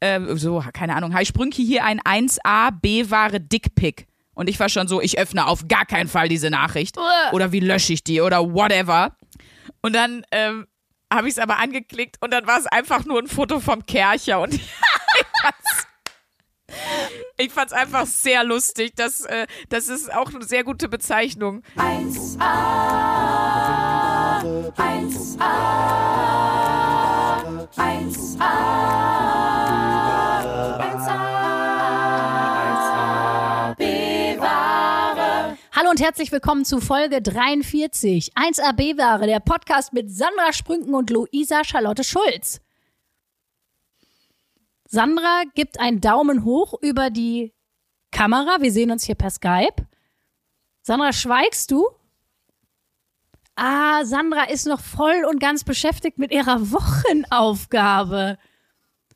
äh, so, keine Ahnung, Hi Sprünki, hier ein 1A B-Ware Dickpick. Und ich war schon so, ich öffne auf gar keinen Fall diese Nachricht. Oder wie lösche ich die oder whatever. Und dann ähm, habe ich es aber angeklickt und dann war es einfach nur ein Foto vom Kercher und ich fand's, ich fand's einfach sehr lustig. Das, äh, das ist auch eine sehr gute Bezeichnung. 1A, 1A, 1A, 1A, bewahre. Hallo und herzlich willkommen zu Folge 43. 1AB-Ware, der Podcast mit Sandra Sprünken und Luisa Charlotte Schulz. Sandra gibt einen Daumen hoch über die Kamera. Wir sehen uns hier per Skype. Sandra, schweigst du? Ah, Sandra ist noch voll und ganz beschäftigt mit ihrer Wochenaufgabe.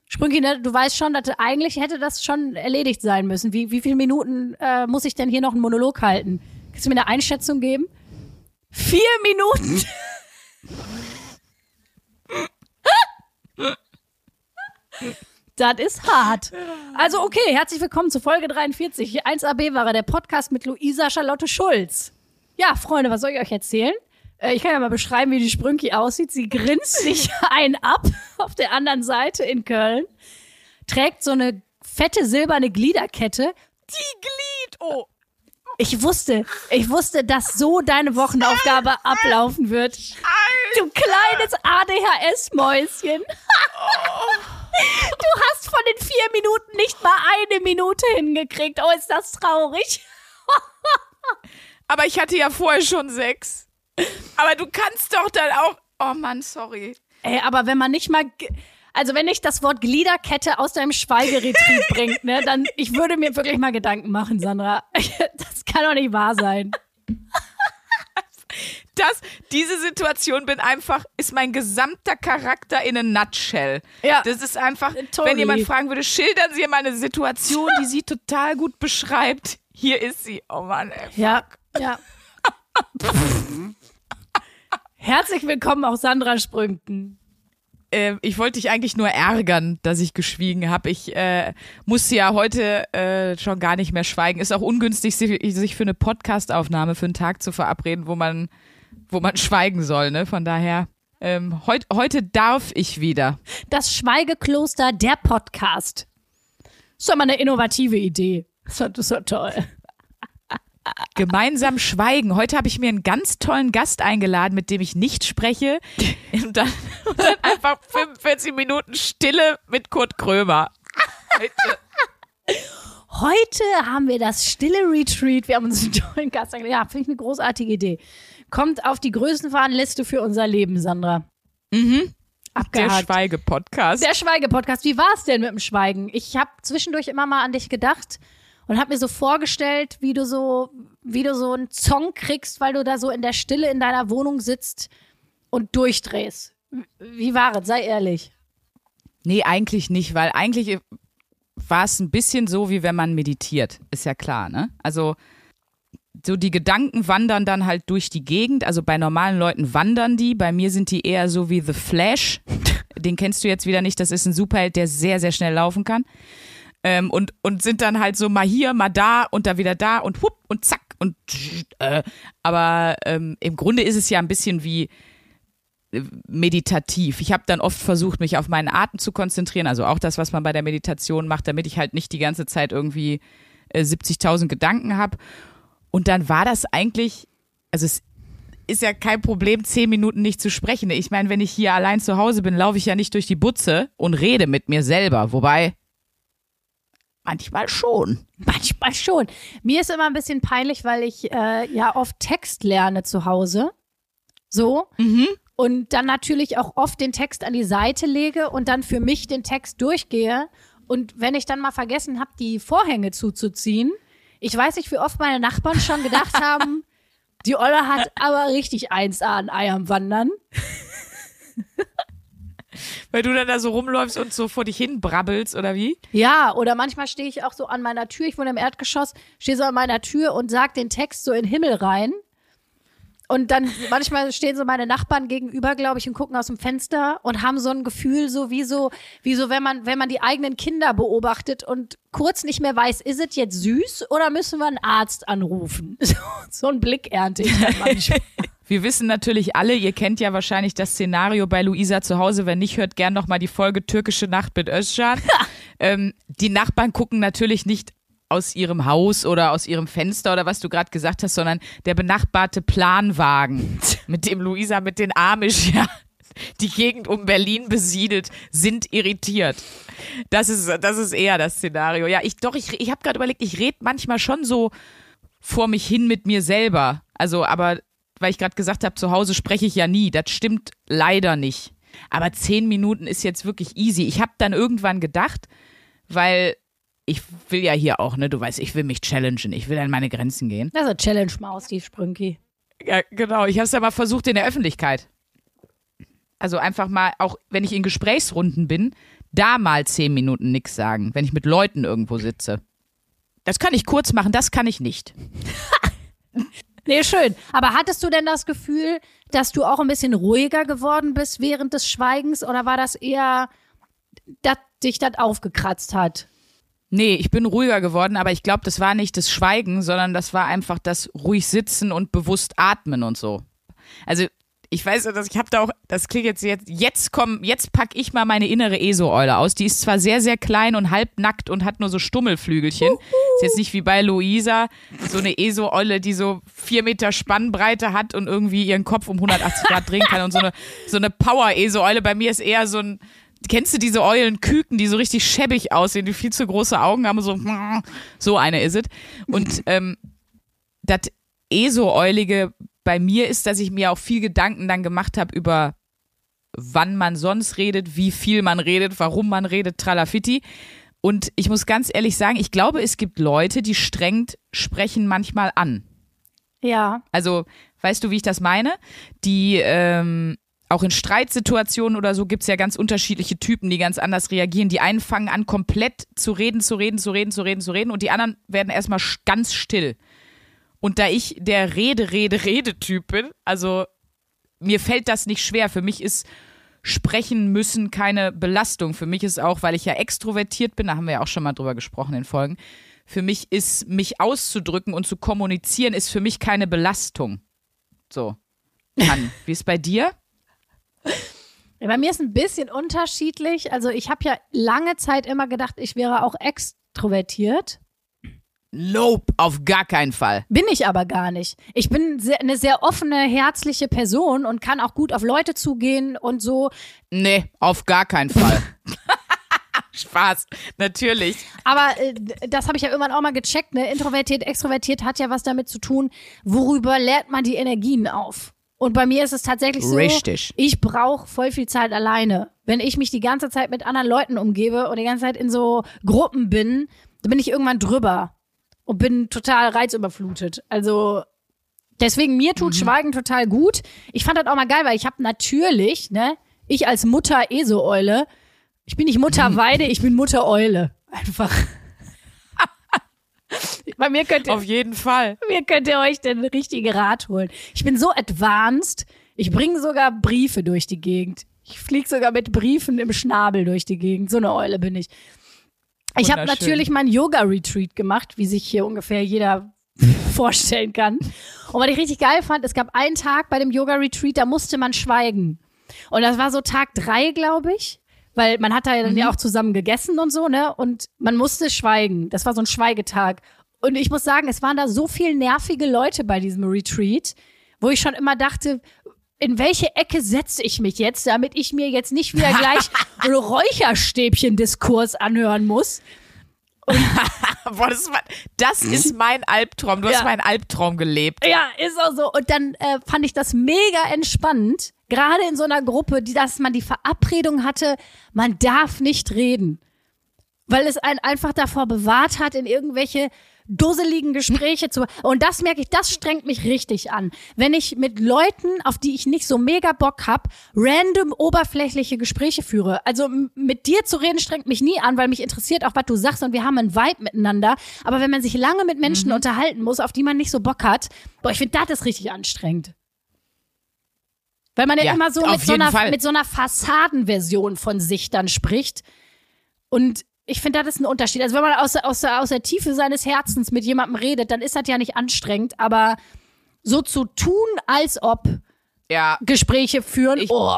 Sprünki, ne, du weißt schon, dass eigentlich hätte das schon erledigt sein müssen. Wie, wie viele Minuten äh, muss ich denn hier noch einen Monolog halten? Kannst du mir eine Einschätzung geben? Vier Minuten. Das ist hart. Also okay, herzlich willkommen zu Folge 43. 1AB war der Podcast mit Luisa Charlotte Schulz. Ja, Freunde, was soll ich euch erzählen? Äh, Ich kann ja mal beschreiben, wie die Sprünki aussieht. Sie grinst sich ein ab auf der anderen Seite in Köln, trägt so eine fette silberne Gliederkette. Die Glied, oh. Ich wusste, ich wusste, dass so deine Wochenaufgabe ablaufen wird. Du kleines ADHS-Mäuschen. Du hast von den vier Minuten nicht mal eine Minute hingekriegt. Oh, ist das traurig. Aber ich hatte ja vorher schon sechs. Aber du kannst doch dann auch. Oh Mann, sorry. Ey, aber wenn man nicht mal, also wenn nicht das Wort Gliederkette aus deinem Schweigeretrieb bringt, ne, dann, ich würde mir wirklich mal Gedanken machen, Sandra. Das kann doch nicht wahr sein. Das, diese Situation bin einfach, ist mein gesamter Charakter in a nutshell. Ja. Das ist einfach, Totally. wenn jemand fragen würde, schildern Sie mal eine Situation, die sie total gut beschreibt. Hier ist sie. Oh Mann, ey. Ja, ja. Herzlich willkommen auch Sandra Sprünken. äh, ich wollte dich eigentlich nur ärgern, dass ich geschwiegen habe. Ich äh, musste ja heute äh, schon gar nicht mehr schweigen. Ist auch ungünstig, si- sich für eine Podcastaufnahme für einen Tag zu verabreden, wo man, wo man schweigen soll. Ne? Von daher, ähm, heut, heute darf ich wieder. Das Schweigekloster, der Podcast. Das ist doch mal eine innovative Idee. Das ist doch toll. Gemeinsam schweigen. Heute habe ich mir einen ganz tollen Gast eingeladen, mit dem ich nicht spreche. Und dann, und dann einfach 45 Minuten Stille mit Kurt Krömer. Heute. Heute haben wir das stille Retreat. Wir haben uns einen tollen Gast eingeladen. Ja, finde ich eine großartige Idee. Kommt auf die Größenwahnliste für unser Leben, Sandra. Mhm. Der Abgehakt. Schweige-Podcast. Der Schweige-Podcast. Wie war es denn mit dem Schweigen? Ich habe zwischendurch immer mal an dich gedacht und habe mir so vorgestellt, wie du so, wie du so einen Song kriegst, weil du da so in der Stille in deiner Wohnung sitzt und durchdrehst. Wie war es? Sei ehrlich. Nee, eigentlich nicht, weil eigentlich war es ein bisschen so, wie wenn man meditiert, ist ja klar, ne? Also so die Gedanken wandern dann halt durch die Gegend. Also bei normalen Leuten wandern die, bei mir sind die eher so wie The Flash. Den kennst du jetzt wieder nicht, das ist ein Superheld, der sehr, sehr schnell laufen kann. Ähm, und, und sind dann halt so mal hier, mal da und da wieder da und hupp und zack und äh, aber ähm, im Grunde ist es ja ein bisschen wie meditativ. Ich habe dann oft versucht, mich auf meinen Atem zu konzentrieren, also auch das, was man bei der Meditation macht, damit ich halt nicht die ganze Zeit irgendwie äh, 70.000 Gedanken habe. Und dann war das eigentlich, also es ist ja kein Problem, zehn Minuten nicht zu sprechen. Ich meine, wenn ich hier allein zu Hause bin, laufe ich ja nicht durch die Butze und rede mit mir selber. Wobei, manchmal schon. Manchmal schon. Mir ist immer ein bisschen peinlich, weil ich äh, ja oft Text lerne zu Hause. So. Mhm. Und dann natürlich auch oft den Text an die Seite lege und dann für mich den Text durchgehe. Und wenn ich dann mal vergessen habe, die Vorhänge zuzuziehen, ich weiß nicht, wie oft meine Nachbarn schon gedacht haben, die Olle hat aber richtig 1A an Ei am Wandern. Weil du dann da so rumläufst und so vor dich hin brabbelst, oder wie? Ja, oder manchmal stehe ich auch so an meiner Tür, ich wohne im Erdgeschoss, stehe so an meiner Tür und sag den Text so in den Himmel rein. Und dann manchmal stehen so meine Nachbarn gegenüber, glaube ich, und gucken aus dem Fenster und haben so ein Gefühl, so wie so, wie so, wenn man, wenn man die eigenen Kinder beobachtet und kurz nicht mehr weiß, ist es jetzt süß oder müssen wir einen Arzt anrufen? So, so ein Blick ernte ich dann manchmal. Wir wissen natürlich alle, ihr kennt ja wahrscheinlich das Szenario bei Luisa zu Hause. Wenn nicht, hört gern noch mal die Folge Türkische Nacht mit Özcan. ähm, die Nachbarn gucken natürlich nicht aus ihrem Haus oder aus ihrem Fenster oder was du gerade gesagt hast, sondern der benachbarte Planwagen, mit dem Luisa mit den Amish ja die Gegend um Berlin besiedelt, sind irritiert. Das ist, das ist eher das Szenario. Ja, ich doch, ich, ich habe gerade überlegt, ich rede manchmal schon so vor mich hin mit mir selber. Also, aber weil ich gerade gesagt habe, zu Hause spreche ich ja nie. Das stimmt leider nicht. Aber zehn Minuten ist jetzt wirklich easy. Ich habe dann irgendwann gedacht, weil ich will ja hier auch, ne, du weißt, ich will mich challengen, ich will an meine Grenzen gehen. Das ist eine Challenge-Maus, die Sprünki. Ja, genau. Ich habe es aber versucht in der Öffentlichkeit. Also einfach mal, auch wenn ich in Gesprächsrunden bin, da mal zehn Minuten nichts sagen, wenn ich mit Leuten irgendwo sitze. Das kann ich kurz machen, das kann ich nicht. Nee, schön. Aber hattest du denn das Gefühl, dass du auch ein bisschen ruhiger geworden bist während des Schweigens oder war das eher, dass dich das aufgekratzt hat? Nee, ich bin ruhiger geworden, aber ich glaube, das war nicht das Schweigen, sondern das war einfach das ruhig sitzen und bewusst atmen und so. Also ich weiß, dass ich habe da auch, das klingt jetzt jetzt, jetzt komm, jetzt pack ich mal meine innere ESO-Eule aus. Die ist zwar sehr, sehr klein und halbnackt und hat nur so Stummelflügelchen. Ist jetzt nicht wie bei Luisa, so eine ESO-Eule, die so vier Meter Spannbreite hat und irgendwie ihren Kopf um 180 Grad drehen kann und so eine, so eine Power-ESO-Eule. Bei mir ist eher so ein, kennst du diese Eulenküken, die so richtig schäbig aussehen, die viel zu große Augen haben, so, so eine ist es. Und ähm, das ESO-Eulige bei mir ist, dass ich mir auch viel Gedanken dann gemacht habe über wann man sonst redet, wie viel man redet, warum man redet, tralafitti. Und ich muss ganz ehrlich sagen, ich glaube, es gibt Leute, die strengt sprechen manchmal an. Ja. Also, weißt du, wie ich das meine? Die ähm, auch in Streitsituationen oder so gibt es ja ganz unterschiedliche Typen, die ganz anders reagieren. Die einen fangen an, komplett zu reden, zu reden, zu reden, zu reden, zu reden und die anderen werden erstmal ganz still. Und da ich der Rede, Rede, Rede-Typ bin, also mir fällt das nicht schwer. Für mich ist Sprechen müssen keine Belastung. Für mich ist auch, weil ich ja extrovertiert bin, da haben wir ja auch schon mal drüber gesprochen in Folgen, für mich ist, mich auszudrücken und zu kommunizieren, ist für mich keine Belastung. So. Kann. Wie ist bei dir? Bei mir ist ein bisschen unterschiedlich. Also ich habe ja lange Zeit immer gedacht, ich wäre auch extrovertiert. Nope, auf gar keinen Fall. Bin ich aber gar nicht. Ich bin sehr, eine sehr offene, herzliche Person und kann auch gut auf Leute zugehen und so. Nee, auf gar keinen Fall. Spaß, natürlich. Aber äh, das habe ich ja irgendwann auch mal gecheckt. Ne? Introvertiert, extrovertiert hat ja was damit zu tun, worüber lädt man die Energien auf. Und bei mir ist es tatsächlich so, Richtig. ich brauche voll viel Zeit alleine. Wenn ich mich die ganze Zeit mit anderen Leuten umgebe und die ganze Zeit in so Gruppen bin, dann bin ich irgendwann drüber und bin total reizüberflutet. Also deswegen mir tut Schweigen total gut. Ich fand das auch mal geil, weil ich habe natürlich, ne, ich als Mutter Eso-Eule, ich bin nicht Mutter Weide, ich bin Mutter Eule. Einfach. Bei mir könnt ihr Auf jeden Fall. mir könnt ihr euch den richtigen Rat holen. Ich bin so advanced, ich bringe sogar Briefe durch die Gegend. Ich fliege sogar mit Briefen im Schnabel durch die Gegend. So eine Eule bin ich. Ich habe natürlich mein Yoga-Retreat gemacht, wie sich hier ungefähr jeder vorstellen kann. Und was ich richtig geil fand, es gab einen Tag bei dem Yoga-Retreat, da musste man schweigen. Und das war so Tag drei, glaube ich. Weil man hat da ja dann ja auch zusammen gegessen und so, ne? Und man musste schweigen. Das war so ein Schweigetag. Und ich muss sagen, es waren da so viel nervige Leute bei diesem Retreat, wo ich schon immer dachte, in welche Ecke setze ich mich jetzt, damit ich mir jetzt nicht wieder gleich Räucherstäbchen-Diskurs anhören muss. Boah, das, war, das ist mein Albtraum. Du hast Ja. meinen Albtraum gelebt. Ja, ist auch so. Und dann äh, fand ich das mega entspannt, gerade in so einer Gruppe, die, dass man die Verabredung hatte, man darf nicht reden. Weil es einen einfach davor bewahrt hat, in irgendwelche dusseligen Gespräche zu. Und das merke ich, das strengt mich richtig an. Wenn ich mit Leuten, auf die ich nicht so mega Bock hab, random oberflächliche Gespräche führe. Also mit dir zu reden strengt mich nie an, weil mich interessiert auch, was du sagst und wir haben einen Vibe miteinander. Aber wenn man sich lange mit Menschen unterhalten muss, auf die man nicht so Bock hat, boah, ich finde, das ist richtig anstrengend. Weil man ja, Ja, immer so mit so, einer, Fall. mit so einer Fassadenversion von sich dann spricht. Und ich finde, das ist ein Unterschied. Also wenn man aus, der- aus, aus der Tiefe seines Herzens mit jemandem redet, dann ist das ja nicht anstrengend, aber so zu tun, als ob Ja, Gespräche führen, Ich- oh.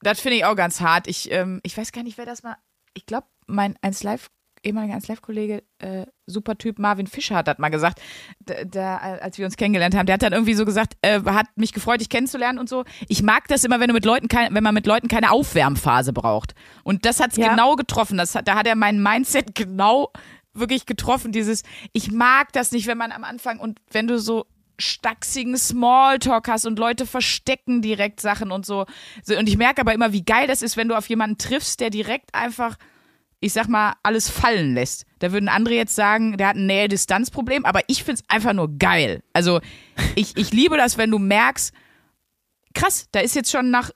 das finde ich auch ganz hart. Ich, ähm, ich weiß gar nicht, wer das mal. Ich glaube, mein 1 Live, ehemaliger 1 Live-Kollege, äh, super Typ Marvin Fischer hat das mal gesagt, da, da, als wir uns kennengelernt haben. Der hat dann irgendwie so gesagt, äh, hat mich gefreut, dich kennenzulernen und so. Ich mag das immer, wenn du mit Leuten kein, wenn man mit Leuten keine Aufwärmphase braucht. Und das hat's Ja. genau getroffen. Das hat, da hat er mein Mindset genau wirklich getroffen. Dieses, ich mag das nicht, wenn man am Anfang und wenn du so stachsigen Smalltalk hast und Leute verstecken direkt Sachen und so. Und ich merke aber immer, wie geil das ist, wenn du auf jemanden triffst, der direkt einfach, ich sag mal, alles fallen lässt. Da würden andere jetzt sagen, der hat ein Nähe-Distanz-Problem, aber ich find's einfach nur geil. Also ich, ich liebe das, wenn du merkst, krass, da ist jetzt schon nach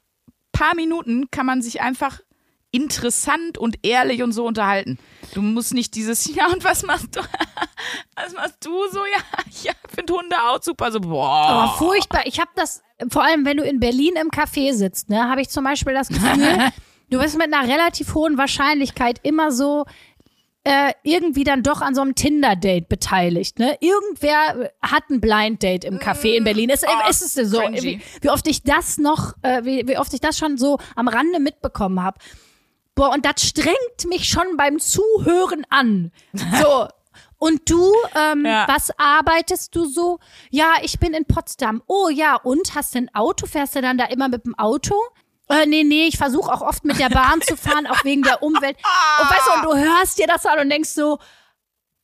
paar Minuten kann man sich einfach interessant und ehrlich und so unterhalten. Du musst nicht dieses, ja, und was machst du? Was machst du so? Ja, ich finde Hunde auch super. So, boah. Aber furchtbar. Ich habe das, vor allem wenn du in Berlin im Café sitzt, ne, habe ich zum Beispiel das Gefühl, du bist mit einer relativ hohen Wahrscheinlichkeit immer so äh, irgendwie dann doch an so einem Tinder-Date beteiligt. Ne? Irgendwer hat ein Blind-Date im Café in Berlin. Es, Oh, es ist so, wie, wie oft ich das noch, äh, wie, wie oft ich das schon so am Rande mitbekommen habe. Boah, und das strengt mich schon beim Zuhören an. So. Und du, ähm, Ja. was arbeitest du so? Ja, ich bin in Potsdam. Oh ja, und hast du ein Auto? Fährst du dann da immer mit dem Auto? Äh, nee, nee, ich versuche auch oft mit der Bahn zu fahren, auch wegen der Umwelt. Und weißt du, und du hörst dir das an und denkst so,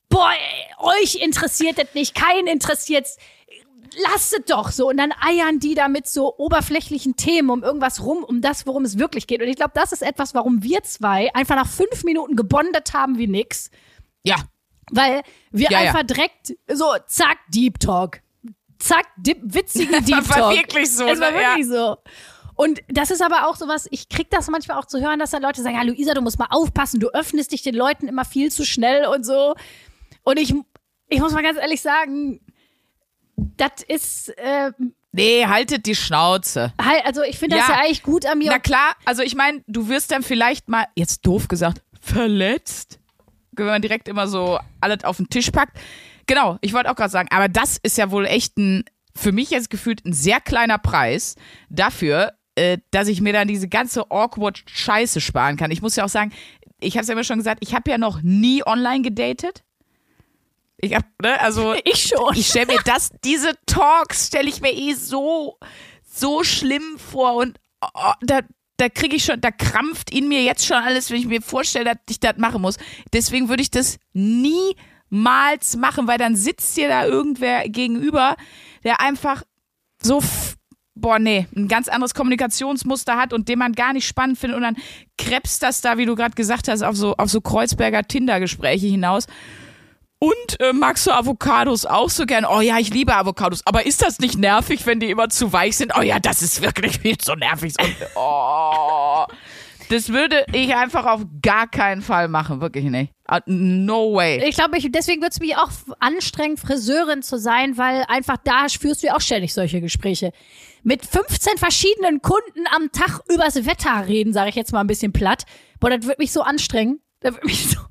boah, ey, euch interessiert das nicht, keinen interessiert's. Lasst es doch so. Und dann eiern die da mit so oberflächlichen Themen um irgendwas rum, um das, worum es wirklich geht. Und ich glaube, das ist etwas, warum wir zwei einfach nach fünf Minuten gebondet haben wie nix. Ja, Weil wir Ja, ja. einfach direkt so, zack, Deep Talk. Zack, dip, witzigen Deep war Talk. wirklich so, Es war ne? Ja. wirklich so. Und das ist aber auch sowas, ich krieg das manchmal auch zu hören, dass dann Leute sagen, ja, Luisa, du musst mal aufpassen, du öffnest dich den Leuten immer viel zu schnell und so. Und ich, ich muss mal ganz ehrlich sagen, das ist, äh, nee, haltet die Schnauze. halt, also ich finde das Ja. ja eigentlich gut an mir. Na klar, also ich meine, du wirst dann vielleicht mal, jetzt doof gesagt, verletzt. Wenn man direkt immer so alles auf den Tisch packt. Genau, ich wollte auch gerade sagen, aber das ist ja wohl echt ein, für mich jetzt gefühlt ein sehr kleiner Preis dafür, äh, dass ich mir dann diese ganze awkward Scheiße sparen kann. Ich muss ja auch sagen, ich habe es ja immer schon gesagt, ich habe ja noch nie online gedatet. Ich hab, ne, also ich schon. ich stelle mir das, diese Talks stelle ich mir eh so, so schlimm vor und oh, da, da kriege ich schon, da krampft in mir jetzt schon alles, wenn ich mir vorstelle, dass ich das machen muss. Deswegen würde ich das niemals machen, weil dann sitzt dir da irgendwer gegenüber, der einfach so, boah, nee, ein ganz anderes Kommunikationsmuster hat und den man gar nicht spannend findet und dann krebst das da, wie du gerade gesagt hast, auf so, auf so Kreuzberger Tinder-Gespräche hinaus. Und äh, magst du Avocados auch so gern? Oh ja, ich liebe Avocados. Aber ist das nicht nervig, wenn die immer zu weich sind? Oh ja, das ist wirklich viel zu nervig. Und, oh, das würde ich einfach auf gar keinen Fall machen. Wirklich nicht. Uh, No way. Ich glaube, ich, deswegen wird es mich auch anstrengen, Friseurin zu sein, weil einfach da führst du ja auch ständig solche Gespräche. Mit 15 verschiedenen Kunden am Tag übers Wetter reden, sage ich jetzt mal ein bisschen platt. Boah, das wird mich so anstrengen. Das wird mich so.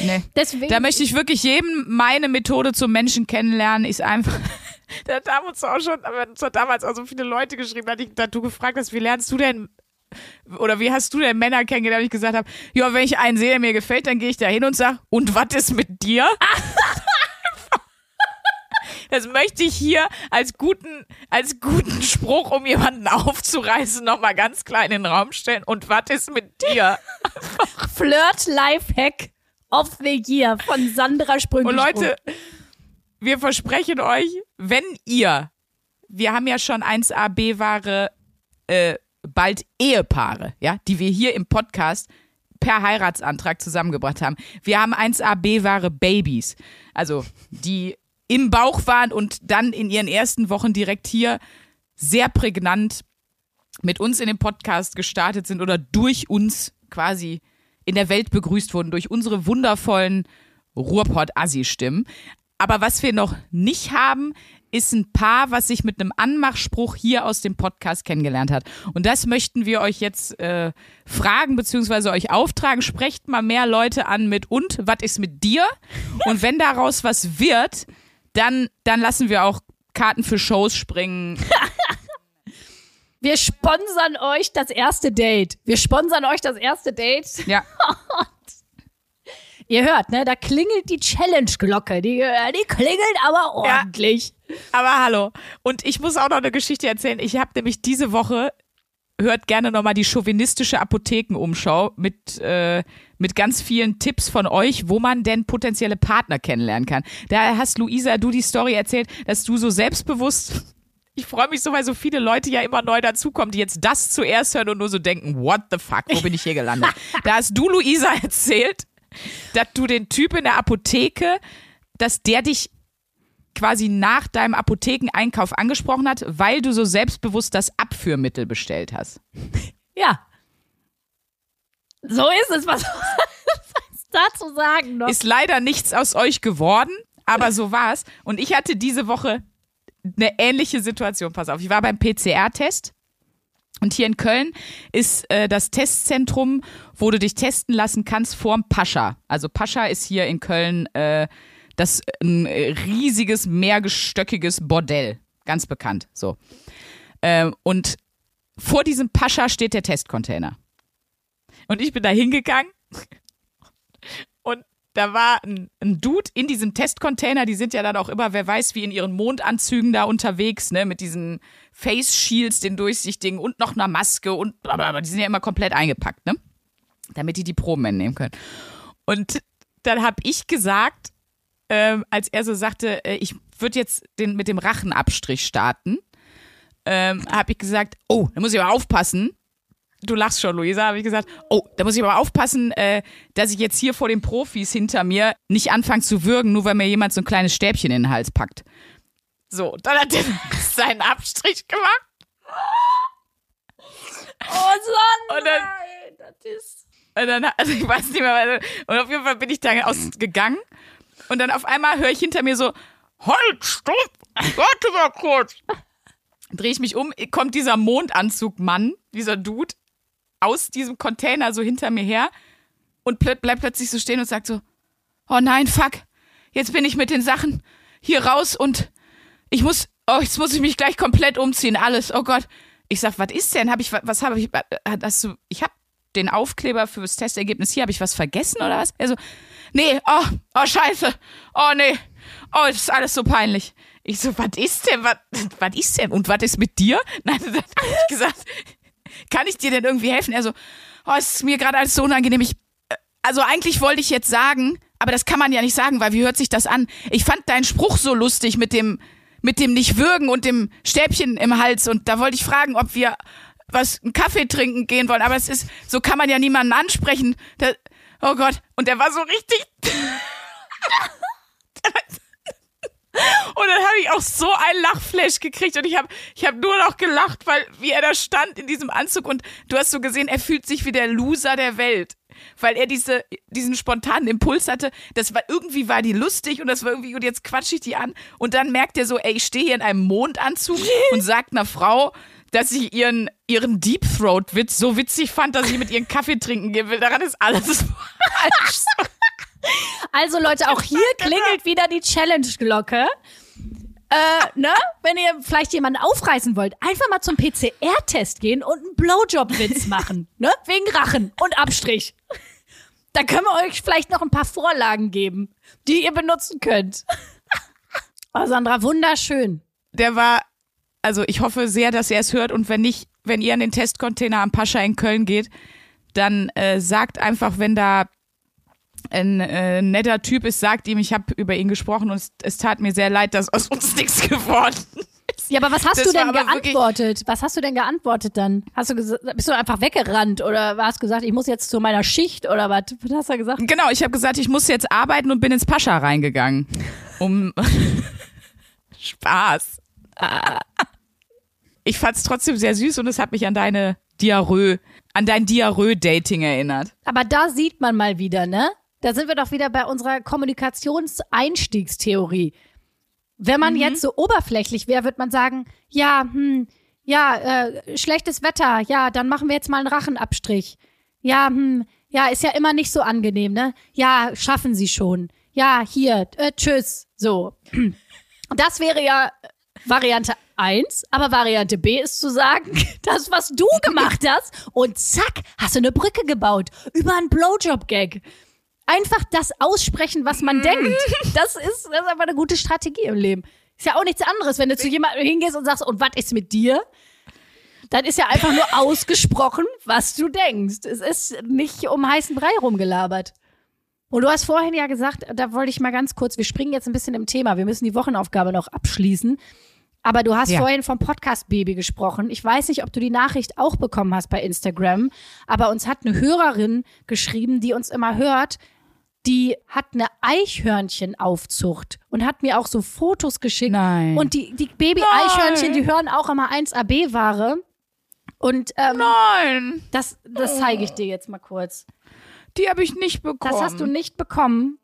Nee. Deswegen. Da möchte ich wirklich jedem meine Methode zum Menschen kennenlernen, ist einfach. Da haben uns auch schon, aber uns hat damals auch so viele Leute geschrieben, da ich- da du gefragt hast, wie lernst du denn oder wie hast du denn Männer kennengelernt? Und ich gesagt habe, ja, wenn ich einen sehe, der mir gefällt, dann gehe ich da hin und sag, und was ist mit dir? Das möchte ich hier als guten, als guten Spruch, um jemanden aufzureißen, nochmal ganz klein in den Raum stellen. Und was ist mit dir? Flirt Lifehack of the Year von Sandra Sprünge. Und Leute, wir versprechen euch, wenn ihr, wir haben ja schon 1AB-Ware, äh, bald Ehepaare, ja, die wir hier im Podcast per Heiratsantrag zusammengebracht haben. Wir haben 1AB-Ware Babys, also die im Bauch waren und dann in ihren ersten Wochen direkt hier sehr prägnant mit uns in den Podcast gestartet sind oder durch uns quasi in der Welt begrüßt wurden, durch unsere wundervollen Ruhrpott-Assi-Stimmen. Aber was wir noch nicht haben, ist ein Paar, was sich mit einem Anmachspruch hier aus dem Podcast kennengelernt hat. Und das möchten wir euch jetzt äh, fragen, beziehungsweise euch auftragen. Sprecht mal mehr Leute an mit und, was ist mit dir? Und wenn daraus was wird, dann, dann lassen wir auch Karten für Shows springen. Wir sponsern euch das erste Date. Wir sponsern euch das erste Date. Ja. Ihr hört, ne? Da klingelt die Challenge-Glocke. Die, äh, die klingelt aber ordentlich. Aber hallo. Und ich muss auch noch eine Geschichte erzählen. Ich habe nämlich diese Woche, hört gerne nochmal die chauvinistische Apothekenumschau mit, äh, mit ganz vielen Tipps von euch, wo man denn potenzielle Partner kennenlernen kann. Da hast Luisa, du die Story erzählt, dass du so selbstbewusst ich freue mich so, weil so viele Leute ja immer neu dazukommen, die jetzt das zuerst hören und nur so denken, what the fuck, wo bin ich hier gelandet? da hast du, Luisa, erzählt, dass du den Typ in der Apotheke, dass der dich quasi nach deinem Apothekeneinkauf angesprochen hat, weil du so selbstbewusst das Abführmittel bestellt hast. Ja. So ist es. Was was dazu sagen noch? Ist leider nichts aus euch geworden, aber so war's. Und ich hatte diese Woche eine ähnliche Situation. Pass auf, ich war beim PCR-Test. Und hier in Köln ist äh, das Testzentrum, wo du dich testen lassen kannst, vorm Pascha. Also Pascha ist hier in Köln äh, das ein riesiges, mehrgestöckiges Bordell. Ganz bekannt. So. Ähm, und vor diesem Pascha steht der Testcontainer. Und ich bin da hingegangen und da war ein, ein Dude in diesem Testcontainer, die sind ja dann auch immer, wer weiß, wie in ihren Mondanzügen da unterwegs, ne, mit diesen Face Shields, den durchsichtigen und noch einer Maske und blablabla. die sind ja immer komplett eingepackt, ne? Damit die die Proben entnehmen können. Und dann habe ich gesagt, ähm, als er so sagte, äh, ich würde jetzt den, mit dem Rachenabstrich starten, ähm, habe ich gesagt, oh, da muss ich aber aufpassen. Du lachst schon, Luisa, habe ich gesagt, oh, da muss ich aber aufpassen, äh, dass ich jetzt hier vor den Profis hinter mir nicht anfange zu würgen, nur weil mir jemand so ein kleines Stäbchen in den Hals packt. So, dann hat er seinen Abstrich gemacht. oh, Sandra, Und dann- das ist... Und dann, also ich weiß nicht mehr, und auf jeden Fall bin ich da ausgegangen. Und dann auf einmal höre ich hinter mir so, halt, stopp, warte mal kurz. Drehe ich mich um, kommt dieser Mondanzugmann, dieser Dude, aus diesem Container so hinter mir her und bleibt plötzlich so stehen und sagt so, oh nein, fuck, jetzt bin ich mit den Sachen hier raus und ich muss, oh, jetzt muss ich mich gleich komplett umziehen, alles, oh Gott. Ich sag, was ist denn? Hab ich, was habe ich, hast du, ich hab den Aufkleber fürs Testergebnis hier, habe ich was vergessen oder was? Er so, nee, oh, oh, scheiße, oh, nee, oh, das ist alles so peinlich. Ich so, was ist denn, was, ist denn und was ist mit dir? Nein, dann hab ich gesagt, kann ich dir denn irgendwie helfen? Er so, oh, es ist mir gerade alles so unangenehm. Ich, äh, also eigentlich wollte ich jetzt sagen, aber das kann man ja nicht sagen, weil wie hört sich das an? Ich fand deinen Spruch so lustig mit dem, mit dem nicht würgen und dem Stäbchen im Hals und da wollte ich fragen, ob wir was einen Kaffee trinken gehen wollen, aber es ist, so kann man ja niemanden ansprechen. Da, oh Gott, und der war so richtig. Und dann habe ich auch so ein Lachflash gekriegt und ich habe ich hab nur noch gelacht, weil wie er da stand in diesem Anzug und du hast so gesehen, er fühlt sich wie der Loser der Welt, weil er diese diesen spontanen Impuls hatte, das war irgendwie war die lustig und das war irgendwie und jetzt quatsche ich die an und dann merkt er so, ey, ich stehe hier in einem Mondanzug und sagt einer Frau, dass ich ihren ihren Deep Throat Witz so witzig fand, dass ich mit ihren Kaffee trinken gehen will. Daran ist alles falsch. Also Leute, auch hier klingelt wieder die Challenge-Glocke. Äh, ne? Wenn ihr vielleicht jemanden aufreißen wollt, einfach mal zum PCR-Test gehen und einen Blowjob-Witz machen. Ne? Wegen Rachen und Abstrich. Da können wir euch vielleicht noch ein paar Vorlagen geben, die ihr benutzen könnt. Oh, Sandra, wunderschön. der war, also ich hoffe sehr, dass er es hört und wenn nicht, wenn ihr an den Testcontainer am Pascha in Köln geht, dann äh, sagt einfach, wenn da ein äh, netter Typ ist, sagt ihm, ich habe über ihn gesprochen und es, es tat mir sehr leid, dass aus uns nichts geworden ist. Ja, aber was hast Das du denn geantwortet? Was hast du denn geantwortet dann? Hast du bist du einfach weggerannt oder hast gesagt, ich muss jetzt zu meiner Schicht oder was? Was hast du gesagt? Genau, ich habe gesagt, ich muss jetzt arbeiten und bin ins Pascha reingegangen. Um Spaß. Ich fand's trotzdem sehr süß und es hat mich an deine Diarrhoe, an dein Diarrhoe-Dating erinnert. Aber da sieht man mal wieder, ne? da sind wir doch wieder bei unserer Kommunikationseinstiegstheorie. Wenn man jetzt so oberflächlich wäre, wird man sagen, ja, hm, ja, äh, schlechtes Wetter, ja, dann machen wir jetzt mal einen Rachenabstrich. Ja, hm, ja, ist ja immer nicht so angenehm, ne? Ja, schaffen Sie schon. Ja, hier, äh, tschüss. So. Das wäre ja Variante 1, aber Variante B ist zu sagen, das, was du gemacht hast, und zack, hast du eine Brücke gebaut über einen Blowjob-Gag. Einfach das aussprechen, was man denkt. Das ist, das ist einfach eine gute Strategie im Leben. Ist ja auch nichts anderes, wenn du zu jemandem hingehst und sagst, und was ist mit dir? Dann ist ja einfach nur ausgesprochen, was du denkst. Es ist nicht um heißen Brei rumgelabert. Und du hast vorhin ja gesagt, da wollte ich mal ganz kurz, wir springen jetzt ein bisschen im Thema, wir müssen die Wochenaufgabe noch abschließen. Aber du hast Ja. vorhin vom Podcast Baby gesprochen. Ich weiß nicht, ob du die Nachricht auch bekommen hast bei Instagram, aber uns hat eine Hörerin geschrieben, die uns immer hört, die hat eine Eichhörnchenaufzucht und hat mir auch so Fotos geschickt. Nein. Und die, die Baby-Eichhörnchen, die hören auch immer 1AB-Ware. Und ähm, Nein, das, das zeige ich dir jetzt mal kurz. die habe ich nicht bekommen. Das hast du nicht bekommen.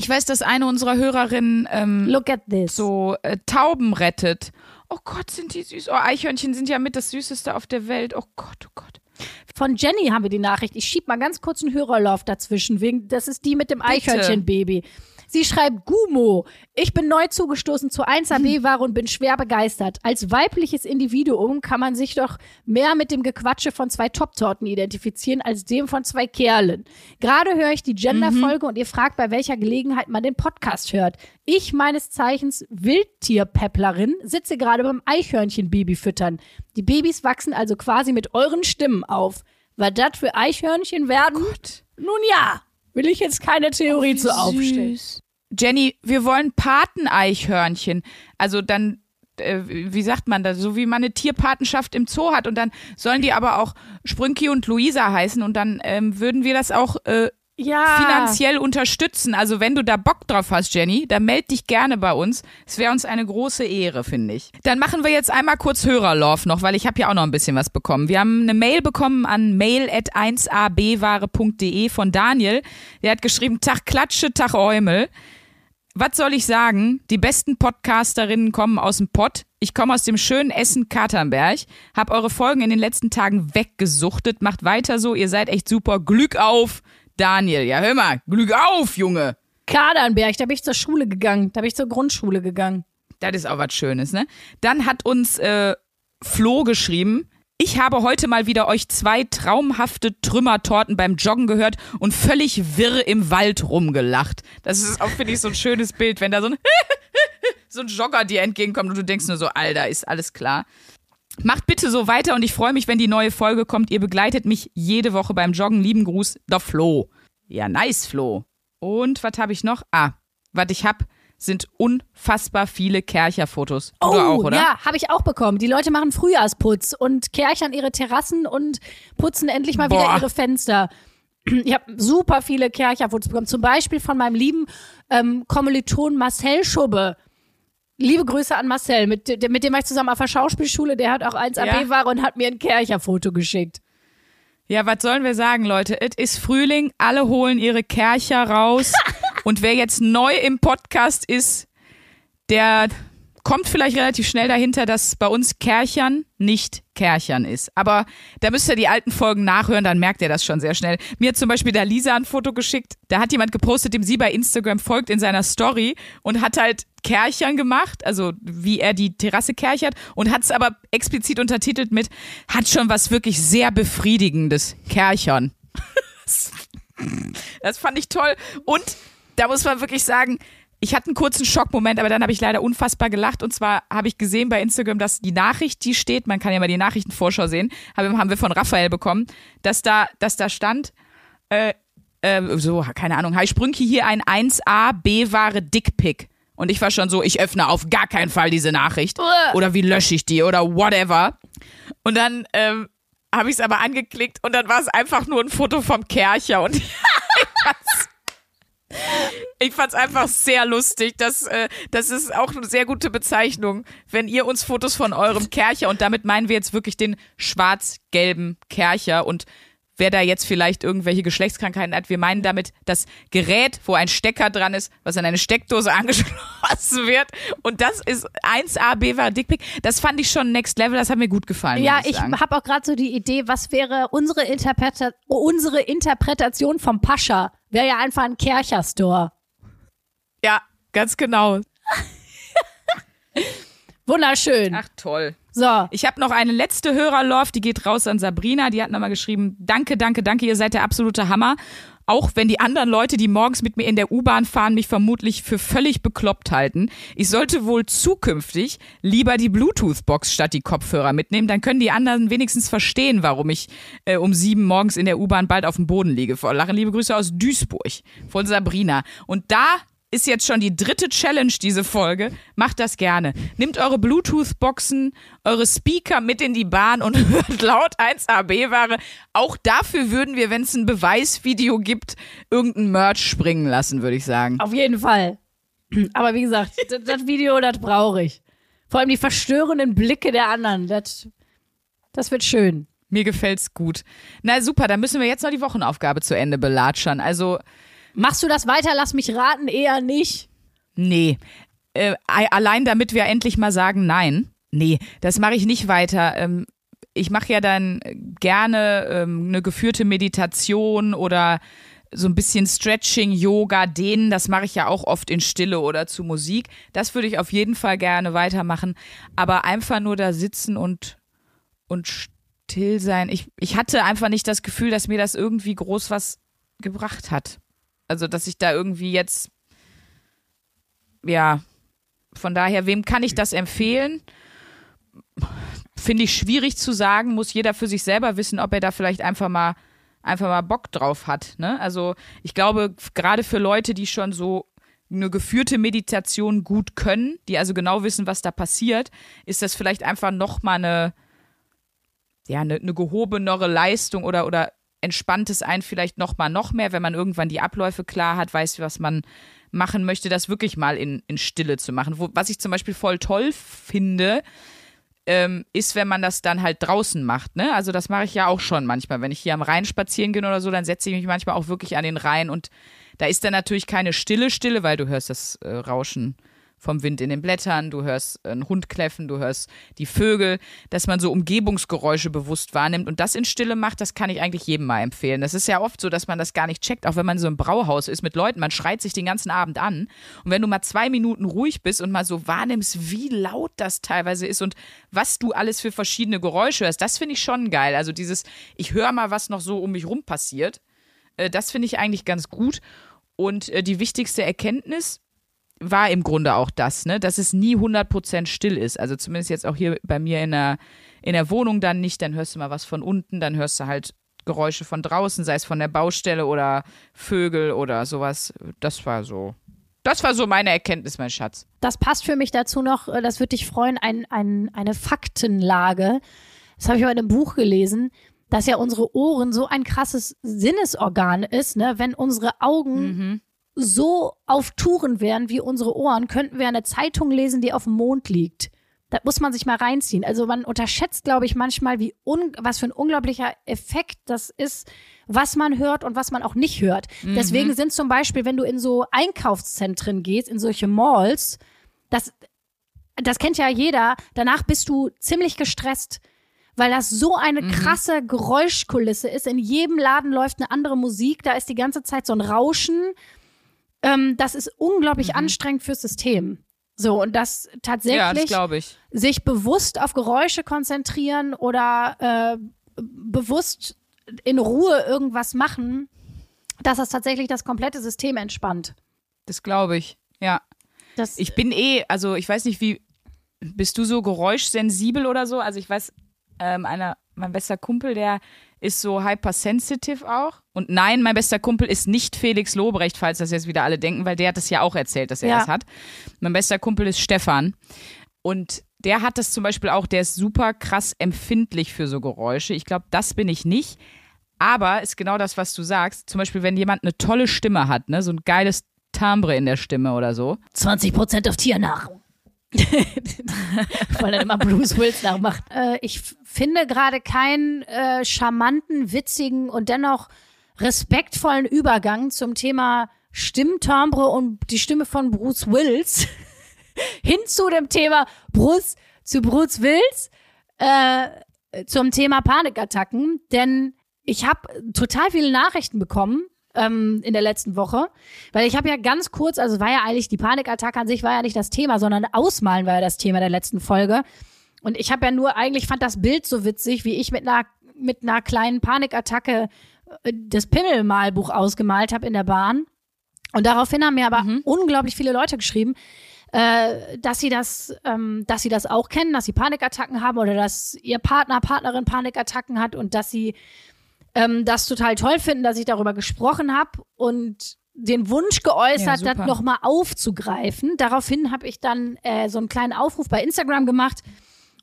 Ich weiß, dass eine unserer Hörerinnen ähm, Look at this. so äh, Tauben rettet. Oh Gott, sind die süß. Oh, Eichhörnchen sind ja mit das Süßeste auf der Welt. Oh Gott, oh Gott. Von Jenny haben wir die Nachricht. Ich schieb mal ganz kurz einen Hörerlauf dazwischen. Wegen, das ist die mit dem Eichhörnchenbaby. Sie schreibt Gumo. Ich bin neu zugestoßen zu 1AB-Ware und bin schwer begeistert. Als weibliches Individuum kann man sich doch mehr mit dem Gequatsche von zwei Top-Torten identifizieren als dem von zwei Kerlen. Gerade höre ich die Gender-Folge und ihr fragt, bei welcher Gelegenheit man den Podcast hört. Ich, meines Zeichens Wildtierpäpplerin, sitze gerade beim Eichhörnchenbaby füttern. Die Babys wachsen also quasi mit euren Stimmen auf. Was das für Eichhörnchen werden? Nun ja, will ich jetzt keine Theorie zu aufstellen. Jenny, wir wollen Pateneichhörnchen. Also dann, äh, wie sagt man das, so wie man eine Tierpatenschaft im Zoo hat. Und dann sollen die aber auch Sprünki und Luisa heißen. Und dann ähm, würden wir das auch äh, Ja. finanziell unterstützen. Also wenn du da Bock drauf hast, Jenny, dann meld dich gerne bei uns. Es wäre uns eine große Ehre, finde ich. Dann machen wir jetzt einmal kurz Hörerlauf noch, weil ich habe ja auch noch ein bisschen was bekommen. Wir haben eine Mail bekommen an mail.1abware.de von Daniel. Der hat geschrieben, Tag Klatsche, Tag Eumel. Was soll ich sagen? Die besten Podcasterinnen kommen aus dem Pott. Ich komme aus dem schönen Essen Katernberg. Hab eure Folgen in den letzten Tagen weggesuchtet. Macht weiter so. Ihr seid echt super. Glück auf, Daniel. Ja, hör mal. Glück auf, Junge. Kadernberg, da bin ich zur Schule gegangen. Da bin ich zur Grundschule gegangen. Das ist auch was Schönes, ne? Dann hat uns äh, Flo geschrieben. Ich habe heute mal wieder euch zwei traumhafte Trümmertorten beim Joggen gehört und völlig wirr im Wald rumgelacht. Das ist auch, finde ich, so ein schönes Bild, wenn da so ein, so ein Jogger dir entgegenkommt und du denkst nur so, Alter, ist alles klar. Macht bitte so weiter und ich freue mich, wenn die neue Folge kommt. Ihr begleitet mich jede Woche beim Joggen. Lieben Gruß, der Flo. Ja, nice, Flo. Und was habe ich noch? Ah, was ich hab, sind unfassbar viele Kercher-Fotos. Du auch, oder? Oh, ja, habe ich auch bekommen. Die Leute machen Frühjahrsputz und kerchern ihre Terrassen und putzen endlich mal wieder Boah. ihre Fenster. Ich habe super viele Kercherfotos bekommen. Zum Beispiel von meinem lieben ähm, Kommiliton Marcel Schubbe. Liebe Grüße an Marcel, mit, mit dem war ich zusammen auf der Schauspielschule. Der hat auch 1AB-Ware und hat mir ein Kercherfoto geschickt. Ja, was sollen wir sagen, Leute? Es ist Frühling, alle holen ihre Kercher raus. und wer jetzt neu im Podcast ist, der kommt vielleicht relativ schnell dahinter, dass bei uns Kerchern nicht Kerchern ist. Aber da müsst ihr die alten Folgen nachhören, dann merkt ihr das schon sehr schnell. Mir hat zum Beispiel da Lisa ein Foto geschickt. Da hat jemand gepostet, dem sie bei Instagram folgt in seiner Story und hat halt Kerchern gemacht, also wie er die Terrasse kerchert und hat es aber explizit untertitelt mit, hat schon was wirklich sehr befriedigendes Kerchern. Das fand ich toll. Und da muss man wirklich sagen, ich hatte einen kurzen Schockmoment, aber dann habe ich leider unfassbar gelacht. Und zwar habe ich gesehen bei Instagram, dass die Nachricht, die steht, man kann ja mal die Nachrichtenvorschau sehen, haben, wir von Raphael bekommen, dass da, dass da stand, äh, äh, so, keine Ahnung, Hi Sprünki hier ein 1A B-Ware Dickpick. Und ich war schon so, ich öffne auf gar keinen Fall diese Nachricht. Oder wie lösche ich die oder whatever. Und dann ähm, habe ich es aber angeklickt und dann war es einfach nur ein Foto vom Kercher und ich fand es einfach sehr lustig. Das, äh, das ist auch eine sehr gute Bezeichnung, wenn ihr uns Fotos von eurem Kercher und damit meinen wir jetzt wirklich den schwarz-gelben Kercher und wer da jetzt vielleicht irgendwelche Geschlechtskrankheiten hat. Wir meinen damit das Gerät, wo ein Stecker dran ist, was an eine Steckdose angeschlossen wird. Und das ist 1A B-Ware Dickpick. Das fand ich schon next level, das hat mir gut gefallen. Ja, ich ich habe auch gerade so die Idee, was wäre unsere, Interpreta unsere Interpretation vom Pascha? Wäre ja einfach ein Kercher-Store. Ja, ganz genau. Wunderschön. Ach toll. So, Ich habe noch eine letzte Hörerlove, die geht raus an Sabrina. Die hat nochmal geschrieben, danke, danke, danke, ihr seid der absolute Hammer. Auch wenn die anderen Leute, die morgens mit mir in der U-Bahn fahren, mich vermutlich für völlig bekloppt halten. Ich sollte wohl zukünftig lieber die Bluetooth-Box statt die Kopfhörer mitnehmen. Dann können die anderen wenigstens verstehen, warum ich äh, um sieben morgens in der U-Bahn bald auf dem Boden liege. Vor Lachen, liebe Grüße aus Duisburg von Sabrina. Und da ist jetzt schon die dritte Challenge diese Folge. Macht das gerne. Nehmt eure Bluetooth-Boxen, eure Speaker mit in die Bahn und hört laut 1AB-Ware. Auch dafür würden wir, wenn es ein Beweisvideo gibt, irgendein Merch springen lassen, würde ich sagen. auf jeden Fall. Aber wie gesagt, das, das Video, das brauche ich. Vor allem die verstörenden Blicke der anderen. Das, das wird schön. Mir gefällt's gut. Na super, dann müssen wir jetzt noch die Wochenaufgabe zu Ende belatschern. Also, Machst du das weiter? Lass mich raten, eher nicht. nee. Äh, allein damit wir endlich mal sagen, nein. Nee, das mache ich nicht weiter. Ähm, ich mache ja dann gerne ähm, eine geführte Meditation oder so ein bisschen Stretching, Yoga, Dehnen. Das mache ich ja auch oft in Stille oder zu Musik. Das würde ich auf jeden Fall gerne weitermachen. Aber einfach nur da sitzen und, und still sein. Ich, ich hatte einfach nicht das Gefühl, dass mir das irgendwie groß was gebracht hat. Also, dass ich da irgendwie jetzt, ja, von daher, wem kann ich das empfehlen? Finde ich schwierig zu sagen, muss jeder für sich selber wissen, ob er da vielleicht einfach mal einfach mal Bock drauf hat. Ne? Also ich glaube, gerade für Leute, die schon so eine geführte Meditation gut können, die also genau wissen, was da passiert, ist das vielleicht einfach noch mal eine ja eine, eine gehobenere Leistung oder oder entspannt es einen vielleicht noch mal noch mehr, wenn man irgendwann die Abläufe klar hat, weiß, was man machen möchte, das wirklich mal in, in Stille zu machen. Wo, was ich zum Beispiel voll toll finde, ähm, ist, wenn man das dann halt draußen macht. Ne? Also das mache ich ja auch schon manchmal. Wenn ich hier am Rhein spazieren gehe oder so, dann setze ich mich manchmal auch wirklich an den Rhein und da ist dann natürlich keine stille Stille, weil du hörst das äh, Rauschen vom Wind in den Blättern, du hörst einen Hund kläffen, du hörst die Vögel, dass man so Umgebungsgeräusche bewusst wahrnimmt und das in Stille macht, das kann ich eigentlich jedem mal empfehlen. Das ist ja oft so, dass man das gar nicht checkt, auch wenn man so im Brauhaus ist mit Leuten, man schreit sich den ganzen Abend an und wenn du mal zwei Minuten ruhig bist und mal so wahrnimmst, wie laut das teilweise ist und was du alles für verschiedene Geräusche hörst, das finde ich schon geil. Also dieses, ich höre mal, was noch so um mich rum passiert, äh, das finde ich eigentlich ganz gut und äh, die wichtigste Erkenntnis, war im Grunde auch das, ne, dass es nie 100% still ist. Also zumindest jetzt auch hier bei mir in der, in der Wohnung dann nicht. Dann hörst du mal was von unten, dann hörst du halt Geräusche von draußen, sei es von der Baustelle oder Vögel oder sowas. Das war so. Das war so meine Erkenntnis, mein Schatz. Das passt für mich dazu noch, äh, das würde dich freuen, ein, ein, eine Faktenlage. Das habe ich mal in einem Buch gelesen, dass ja unsere Ohren so ein krasses Sinnesorgan ist, ne? Wenn unsere Augen so auf Touren wären wie unsere Ohren, könnten wir eine Zeitung lesen, die auf dem Mond liegt. Da muss man sich mal reinziehen. Also man unterschätzt, glaube ich, manchmal, wie un was für ein unglaublicher Effekt das ist, was man hört und was man auch nicht hört. Deswegen sind zum Beispiel, wenn du in so Einkaufszentren gehst, in solche Malls, das, das kennt ja jeder, danach bist du ziemlich gestresst, weil das so eine krasse Geräuschkulisse ist. In jedem Laden läuft eine andere Musik, da ist die ganze Zeit so ein Rauschen. Ähm, das ist unglaublich anstrengend fürs System. So, und das Ja, das tatsächlich glaube ich. sich bewusst auf Geräusche konzentrieren oder äh, bewusst in Ruhe irgendwas machen, dass das tatsächlich das komplette System entspannt. Das glaube ich. Ja. Das, Ich bin eh, also ich weiß nicht, wie, bist du so geräuschsensibel oder so? Also ich weiß, ähm, einer, mein bester Kumpel, der ist so hypersensitive auch. Und nein, mein bester Kumpel ist nicht Felix Lobrecht, falls das jetzt wieder alle denken, weil der hat das ja auch erzählt, dass er Ja. das hat. Mein bester Kumpel ist Stefan. Und der hat das zum Beispiel auch, der ist super krass empfindlich für so Geräusche. Ich glaube, das bin ich nicht. Aber ist genau das, was du sagst. Zum Beispiel, wenn jemand eine tolle Stimme hat, ne, so ein geiles Timbre in der Stimme oder so. 20 Prozent auf Tiernahrung. weil er immer Bruce Willis nachmacht. Äh, ich finde gerade keinen äh, charmanten, witzigen und dennoch respektvollen Übergang zum Thema Stimmtimbre und die Stimme von Bruce Willis hin zu dem Thema Bruce zu Bruce Willis äh, zum Thema Panikattacken, denn ich habe total viele Nachrichten bekommen ähm, in der letzten Woche, weil ich habe ja ganz kurz, also war ja eigentlich die Panikattacke an sich war ja nicht das Thema, sondern Ausmalen war ja das Thema der letzten Folge. Und ich habe ja nur eigentlich fand das Bild so witzig, wie ich mit einer mit einer kleinen Panikattacke äh, das Pimmelmalbuch ausgemalt habe in der Bahn. Und daraufhin haben mir aber unglaublich viele Leute geschrieben, äh, dass sie das, ähm, dass sie das auch kennen, dass sie Panikattacken haben oder dass ihr Partner, Partnerin Panikattacken hat und dass sie ähm, das total toll finden, dass ich darüber gesprochen habe und den Wunsch Ja, geäußert, super. das nochmal aufzugreifen. Daraufhin habe ich dann äh, so einen kleinen Aufruf bei Instagram gemacht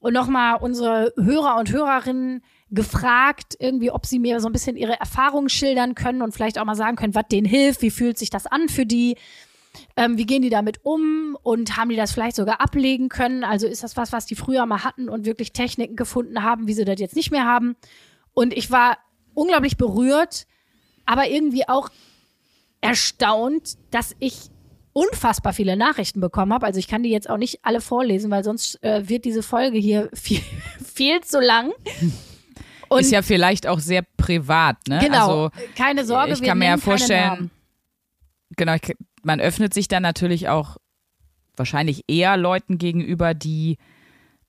und nochmal unsere Hörer und Hörerinnen gefragt, irgendwie, ob sie mir so ein bisschen ihre Erfahrungen schildern können und vielleicht auch mal sagen können, was denen hilft, wie fühlt sich das an für die, ähm, wie gehen die damit um und haben die das vielleicht sogar ablegen können? Also ist das was, was die früher mal hatten und wirklich Techniken gefunden haben, wie sie das jetzt nicht mehr haben? Und ich war unglaublich berührt, aber irgendwie auch erstaunt, dass ich unfassbar viele Nachrichten bekommen habe. Also ich kann die jetzt auch nicht alle vorlesen, weil sonst äh, wird diese Folge hier viel, viel zu lang. Und ist ja vielleicht auch sehr privat, ne? genau, Also, keine Sorge, ich kann mir ja vorstellen, genau, ich, man öffnet sich dann natürlich auch wahrscheinlich eher Leuten gegenüber, die,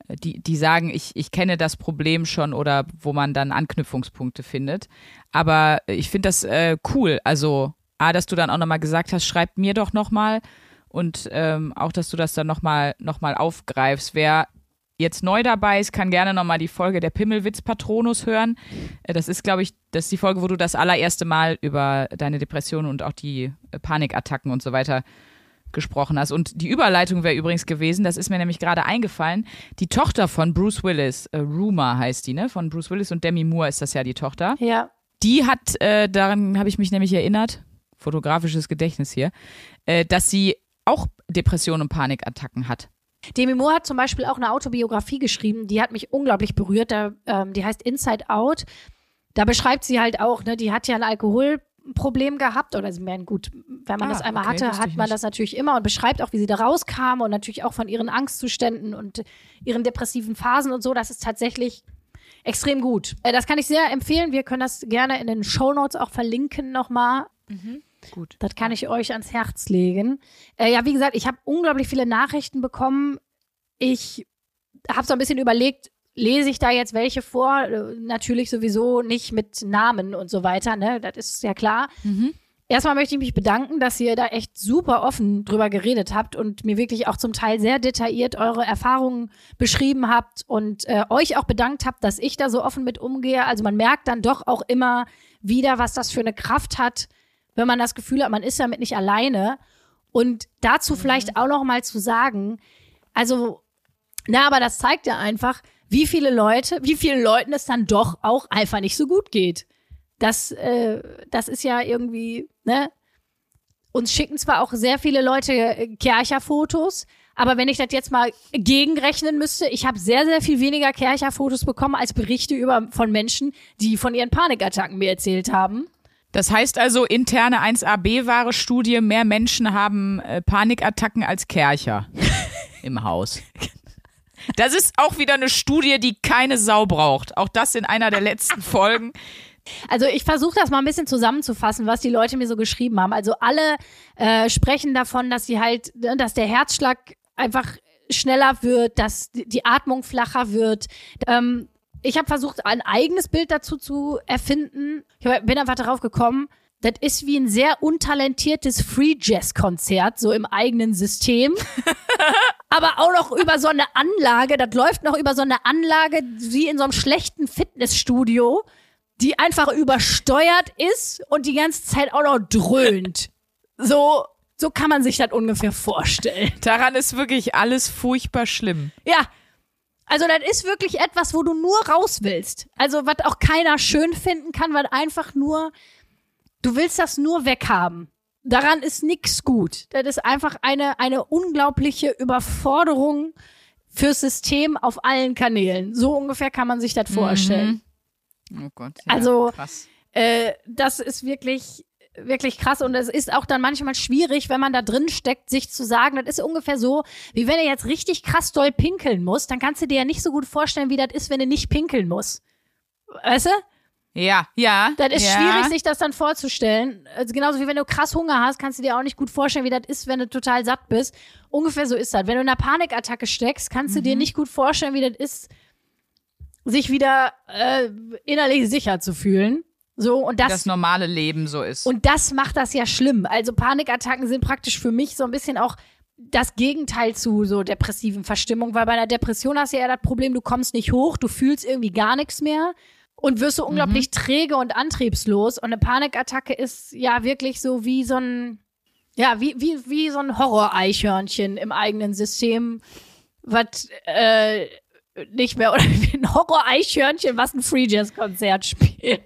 die, die sagen, ich, ich kenne das Problem schon oder wo man dann Anknüpfungspunkte findet. Aber ich finde das äh, cool. Also, A, dass du dann auch nochmal gesagt hast, schreib mir doch nochmal und ähm, auch, dass du das dann nochmal noch mal aufgreifst. Wer jetzt neu dabei ist, kann gerne nochmal die Folge der Pimmelwitz Patronus hören. Äh, Das ist, glaube ich, das ist die Folge, wo du das allererste Mal über deine Depressionen und auch die äh, Panikattacken und so weiter gesprochen hast. Und die Überleitung wäre übrigens gewesen, das ist mir nämlich gerade eingefallen, die Tochter von Bruce Willis, äh, Ruma heißt die, ne? Von Bruce Willis und Demi Moore ist das ja die Tochter. Ja. Die hat, äh, daran habe ich mich nämlich erinnert, fotografisches Gedächtnis hier, äh, dass sie auch Depressionen und Panikattacken hat. Demi Moore hat zum Beispiel auch eine Autobiografie geschrieben, die hat mich unglaublich berührt. Da, ähm, die heißt Inside Out. Da beschreibt sie halt auch, ne, die hat ja ein Alkoholproblem gehabt oder ich meine, gut, wenn man Ah, das einmal okay, hatte, hat man nicht. das natürlich immer und beschreibt auch, wie sie da rauskam und natürlich auch von ihren Angstzuständen und ihren depressiven Phasen und so. Das ist tatsächlich extrem gut. Äh, das kann ich sehr empfehlen. Wir können das gerne in den Show Notes auch verlinken nochmal. Gut. Das kann ich euch ans Herz legen. Äh, ja, wie gesagt, ich habe unglaublich viele Nachrichten bekommen. Ich habe so ein bisschen überlegt, lese ich da jetzt welche vor? Äh, Natürlich sowieso nicht mit Namen und so weiter, ne? Das ist ja klar. Erstmal möchte ich mich bedanken, dass ihr da echt super offen drüber geredet habt und mir wirklich auch zum Teil sehr detailliert eure Erfahrungen beschrieben habt und äh, euch auch bedankt habt, dass ich da so offen mit umgehe. Also man merkt dann doch auch immer wieder, was das für eine Kraft hat, wenn man das Gefühl hat, man ist damit nicht alleine. Und dazu vielleicht auch noch mal zu sagen, also, na, aber das zeigt ja einfach, wie viele Leute, wie vielen Leuten es dann doch auch einfach nicht so gut geht. Das, äh, das ist ja irgendwie, ne? Uns schicken zwar auch sehr viele Leute äh, Kercher-Fotos, aber wenn ich das jetzt mal gegenrechnen müsste, ich habe sehr, sehr viel weniger Kercher-Fotos bekommen als Berichte über, von Menschen, die von ihren Panikattacken mir erzählt haben. Das heißt also, interne 1AB-Ware-Studie, mehr Menschen haben äh, Panikattacken als Kercher im Haus. Das ist auch wieder eine Studie, die keine Sau braucht. Auch das in einer der letzten Folgen. Also ich versuche das mal ein bisschen zusammenzufassen, was die Leute mir so geschrieben haben. Also alle äh, sprechen davon, dass sie halt, ne, dass der Herzschlag einfach schneller wird, dass die Atmung flacher wird. Ähm, ich habe versucht, ein eigenes Bild dazu zu erfinden. Ich bin einfach darauf gekommen, das ist wie ein sehr untalentiertes Free Jazz Konzert, so im eigenen System. aber auch noch über so eine Anlage, das läuft noch über so eine Anlage wie in so einem schlechten Fitnessstudio, die einfach übersteuert ist und die ganze Zeit auch noch dröhnt. So, so kann man sich das ungefähr vorstellen. Daran ist wirklich alles furchtbar schlimm. Ja. Also das ist wirklich etwas, wo du nur raus willst. Also was auch keiner schön finden kann, weil einfach nur, du willst das nur weghaben. daran ist nichts gut. Das ist einfach eine, eine unglaubliche Überforderung fürs System auf allen Kanälen. So ungefähr kann man sich das vorstellen. Oh Gott. Also- krass. Äh, das ist wirklich, wirklich krass. Und es ist auch dann manchmal schwierig, wenn man da drin steckt, sich zu sagen, das ist ungefähr so, wie wenn du jetzt richtig krass doll pinkeln musst, dann kannst du dir ja nicht so gut vorstellen, wie das ist, wenn du nicht pinkeln musst. Weißt du? Ja, ja. Das ist ja. schwierig, sich das dann vorzustellen. Also genauso wie wenn du krass Hunger hast, kannst du dir auch nicht gut vorstellen, wie das ist, wenn du total satt bist. Ungefähr so ist das. Wenn du in einer Panikattacke steckst, kannst du dir Mhm. nicht gut vorstellen, wie das ist, sich wieder äh, innerlich sicher zu fühlen. So, und das, das normale Leben so ist. und das macht das ja schlimm. Also Panikattacken sind praktisch für mich so ein bisschen auch das Gegenteil zu so depressiven Verstimmung, weil bei einer Depression hast du ja das Problem, du kommst nicht hoch, du fühlst irgendwie gar nichts mehr und wirst so unglaublich träge und antriebslos. Und eine Panikattacke ist ja wirklich so wie so ein, ja, wie, wie, wie so ein Horror-Eichhörnchen im eigenen System, was äh, nicht mehr, oder wie ein Horror-Eichhörnchen, was ein Free Jazz-Konzert spielt.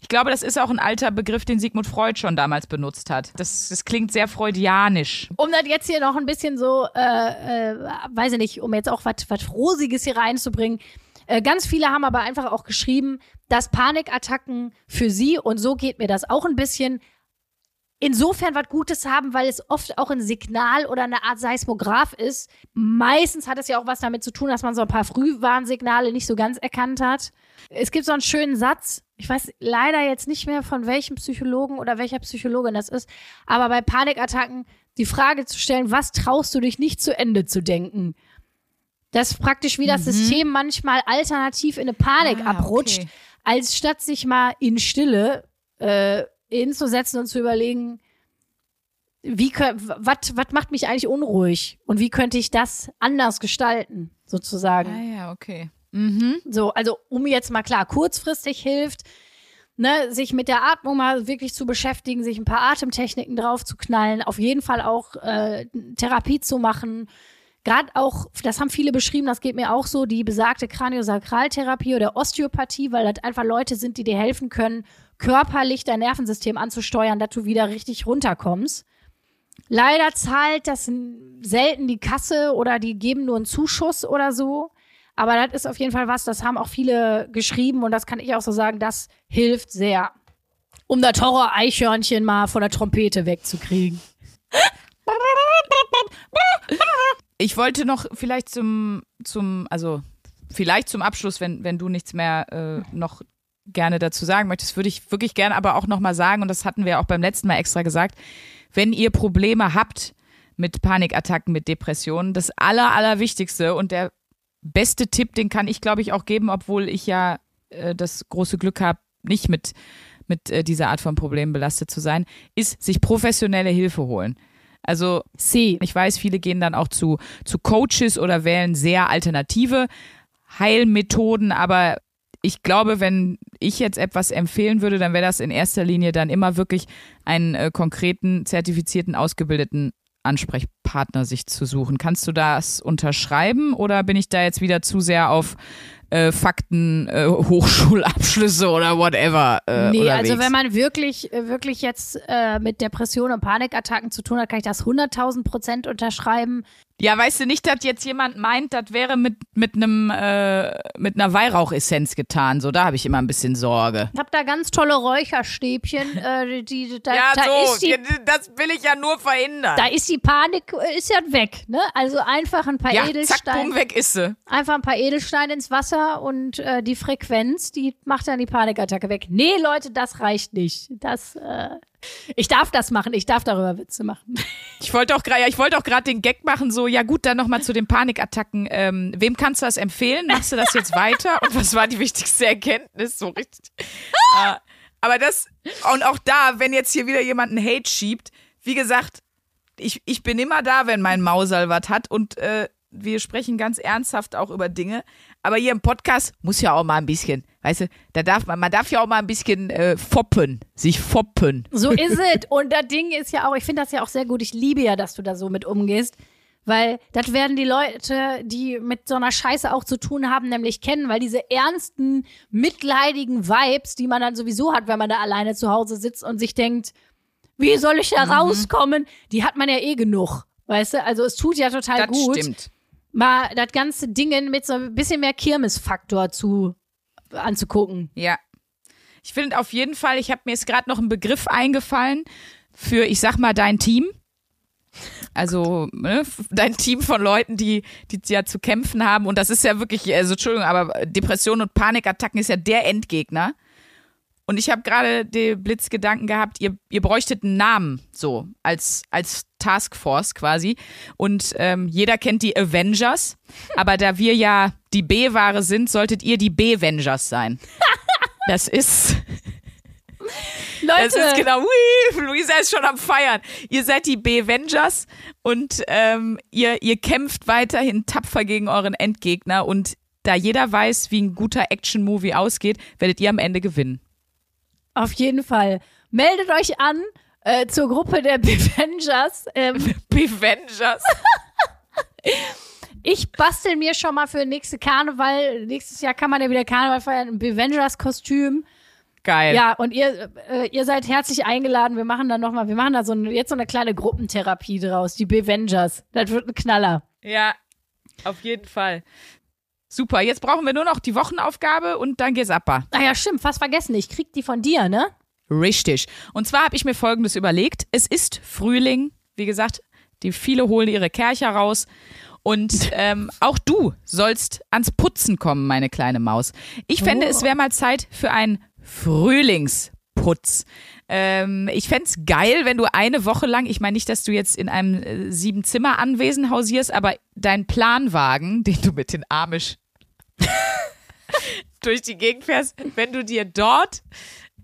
Ich glaube, das ist auch ein alter Begriff, den Sigmund Freud schon damals benutzt hat. Das, das klingt sehr freudianisch. Um das jetzt hier noch ein bisschen so, äh, äh, weiß ich nicht, um jetzt auch was was Rosiges hier reinzubringen. Äh, ganz viele haben aber einfach auch geschrieben, dass Panikattacken für sie, und so geht mir das auch ein bisschen, insofern was Gutes haben, weil es oft auch ein Signal oder eine Art Seismograph ist. Meistens hat es ja auch was damit zu tun, dass man so ein paar Frühwarnsignale nicht so ganz erkannt hat. Es gibt so einen schönen Satz, ich weiß leider jetzt nicht mehr von welchem Psychologen oder welcher Psychologin das ist, aber bei Panikattacken die Frage zu stellen, was traust du dich nicht zu Ende zu denken? Das ist praktisch wie das System manchmal alternativ in eine Panik Ah, abrutscht, okay. als statt sich mal in Stille äh, hinzusetzen und zu überlegen, wie was was macht mich eigentlich unruhig und wie könnte ich das anders gestalten, sozusagen. Ah ja, okay. Mhm. So, also um jetzt mal klar, kurzfristig hilft, ne, sich mit der Atmung mal wirklich zu beschäftigen, sich ein paar Atemtechniken drauf zu knallen, auf jeden Fall auch äh, Therapie zu machen. Gerade auch, das haben viele beschrieben, das geht mir auch so, die besagte Kraniosakraltherapie oder Osteopathie, weil das einfach Leute sind, die dir helfen können, körperlich dein Nervensystem anzusteuern, dass du wieder richtig runterkommst. Leider zahlt das selten die Kasse oder die geben nur einen Zuschuss oder so. Aber das ist auf jeden Fall was, das haben auch viele geschrieben und das kann ich auch so sagen, das hilft sehr. Um das Horror-Eichhörnchen mal von der Trompete wegzukriegen. Ich wollte noch vielleicht zum, zum, also vielleicht zum Abschluss, wenn, wenn du nichts mehr äh, noch gerne dazu sagen möchtest, würde ich wirklich gerne aber auch nochmal sagen, und das hatten wir auch beim letzten Mal extra gesagt, wenn ihr Probleme habt mit Panikattacken, mit Depressionen, das Aller, Allerwichtigste und der beste Tipp, den kann ich, glaube ich, auch geben, obwohl ich ja äh, das große Glück habe, nicht mit, mit äh, dieser Art von Problemen belastet zu sein, ist sich professionelle Hilfe holen. Also Sie. ich weiß, viele gehen dann auch zu, zu Coaches oder wählen sehr alternative Heilmethoden, aber ich glaube, wenn ich jetzt etwas empfehlen würde, dann wäre das in erster Linie dann immer wirklich einen äh, konkreten, zertifizierten, ausgebildeten Ansprechpartner sich zu suchen. Kannst du das unterschreiben oder bin ich da jetzt wieder zu sehr auf äh, Fakten, äh, Hochschulabschlüsse oder whatever? Äh, nee, unterwegs? also wenn man wirklich, äh, wirklich jetzt äh, mit Depressionen und Panikattacken zu tun hat, kann ich das 100.000 Prozent unterschreiben. Ja, weißt du nicht, dass jetzt jemand meint, das wäre mit mit einem äh, mit einer Weihrauchessenz getan. So, da habe ich immer ein bisschen Sorge. Ich habe da ganz tolle Räucherstäbchen. Äh, die, da, Ja, da so, ist die, das will ich ja nur verhindern. da ist die Panik, äh, ist ja weg. Ne? Also einfach ein paar ja, zack, Edelsteine. bumm, weg ist sie. einfach ein paar Edelsteine ins Wasser und äh, die Frequenz, die macht dann die Panikattacke weg. Nee, Leute, das reicht nicht. Das, äh, ich darf das machen, ich darf darüber Witze machen. Ich wollte auch gerade, gerade den Gag machen, so, ja gut, dann nochmal zu den Panikattacken. Ähm, wem kannst du das empfehlen? Machst du das jetzt weiter? Und was war die wichtigste Erkenntnis? So richtig. äh, aber das, und auch da, wenn jetzt hier wieder jemand einen Hate schiebt, wie gesagt, ich, ich bin immer da, wenn mein Mausal was hat und äh, wir sprechen ganz ernsthaft auch über Dinge. Aber hier im Podcast muss ja auch mal ein bisschen, weißt du, da darf man, man darf ja auch mal ein bisschen äh, foppen, sich foppen. So ist es. Und das Ding ist ja auch, ich finde das ja auch sehr gut. Ich liebe ja, dass du da so mit umgehst. Weil das werden die Leute, die mit so einer Scheiße auch zu tun haben, nämlich kennen, weil diese ernsten, mitleidigen Vibes, die man dann sowieso hat, wenn man da alleine zu Hause sitzt und sich denkt, Wie soll ich da rauskommen? Die hat man ja eh genug. Weißt du, also es tut ja total Das gut, stimmt. mal das ganze Ding mit so ein bisschen mehr Kirmesfaktor zu anzugucken. Ja. Ich finde auf jeden Fall, ich habe mir jetzt gerade noch ein Begriff eingefallen für, ich sag mal, dein Team. Also ne, dein Team von Leuten, die, die ja zu kämpfen haben. Und das ist ja wirklich, also Entschuldigung, aber Depression und Panikattacken ist ja der Endgegner. Und ich habe gerade den Blitzgedanken gehabt, ihr, ihr bräuchtet einen Namen, so, als, als Taskforce quasi. Und ähm, jeder kennt die Avengers, aber da wir ja die B-Ware sind, solltet ihr die B-Vengers sein. Das ist, Leute, das ist genau, hui, Luisa ist schon am Feiern. Ihr seid die B-Vengers und ähm, ihr, ihr kämpft weiterhin tapfer gegen euren Endgegner und da jeder weiß, wie ein guter Action-Movie ausgeht, werdet ihr am Ende gewinnen. Auf jeden Fall. Meldet euch an äh, zur Gruppe der Bevengers. Ähm, B-Vengers. ich bastel mir schon mal für nächste Karneval. Nächstes Jahr kann man ja wieder Karneval feiern, ein Bevengers-Kostüm. Geil. Ja, und ihr, äh, ihr seid herzlich eingeladen. Wir machen da nochmal, wir machen da so ein, jetzt so eine kleine Gruppentherapie draus, die Bevengers. Das wird ein Knaller. Ja, auf jeden Fall. Super, jetzt brauchen wir nur noch die Wochenaufgabe und dann geht's ab. Ah ja, stimmt, fast vergessen. Ich krieg die von dir, ne? Richtig. Und zwar habe ich mir Folgendes überlegt. Es ist Frühling, wie gesagt, die viele holen ihre Kercher raus. Und ähm, auch du sollst ans Putzen kommen, meine kleine Maus. Ich fände, Oh. es wäre mal Zeit für einen Frühlingsputz. Ähm, ich fände es geil, wenn du eine Woche lang, ich meine nicht, dass du jetzt in einem äh, Sieben-Zimmer-Anwesen hausierst, aber dein Planwagen, den du mit den Amish durch die Gegend fährst, wenn du dir dort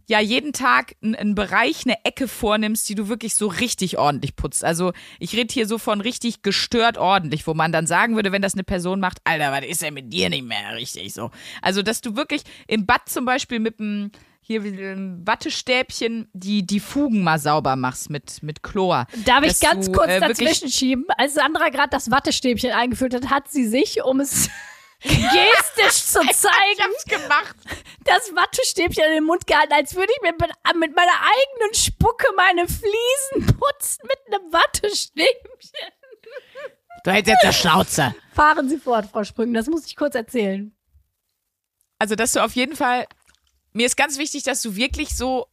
ja jeden Tag einen, Bereich, eine Ecke vornimmst, die du wirklich so richtig ordentlich putzt. Also ich rede hier so von richtig gestört ordentlich, wo man dann sagen würde, wenn das eine Person macht, Alter, was ist denn mit dir nicht mehr richtig so? Also dass du wirklich im Bad zum Beispiel mit einem hier einem Wattestäbchen die, die Fugen mal sauber machst mit, mit Chlor. Darf ich ganz du, kurz äh, dazwischen schieben? Als Sandra gerade das Wattestäbchen eingeführt hat, hat sie sich, um es gestisch zu Ich zeigen, hab's gemacht. das Wattestäbchen in den Mund gehalten, als würde ich mir mit, mit meiner eigenen Spucke meine Fliesen putzen mit einem Wattestäbchen. Du hältst jetzt der Schnauze. Fahren Sie fort, Frau Sprüngen, das muss ich kurz erzählen. Also, dass du auf jeden Fall, mir ist ganz wichtig, dass du wirklich so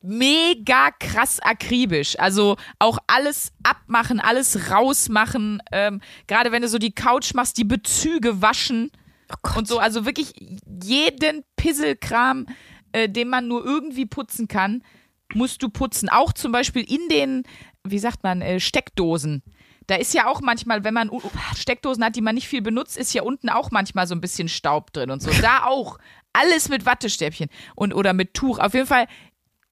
mega krass akribisch, also auch alles abmachen, alles rausmachen, ähm, gerade wenn du so die Couch machst, die Bezüge waschen und so, also wirklich jeden Pisselkram, äh, den man nur irgendwie putzen kann, musst du putzen. Auch zum Beispiel in den, wie sagt man, äh, Steckdosen. Da ist ja auch manchmal, wenn man Steckdosen hat, die man nicht viel benutzt, ist ja unten auch manchmal so ein bisschen Staub drin und so. Da auch. Alles mit Wattestäbchen und oder mit Tuch. Auf jeden Fall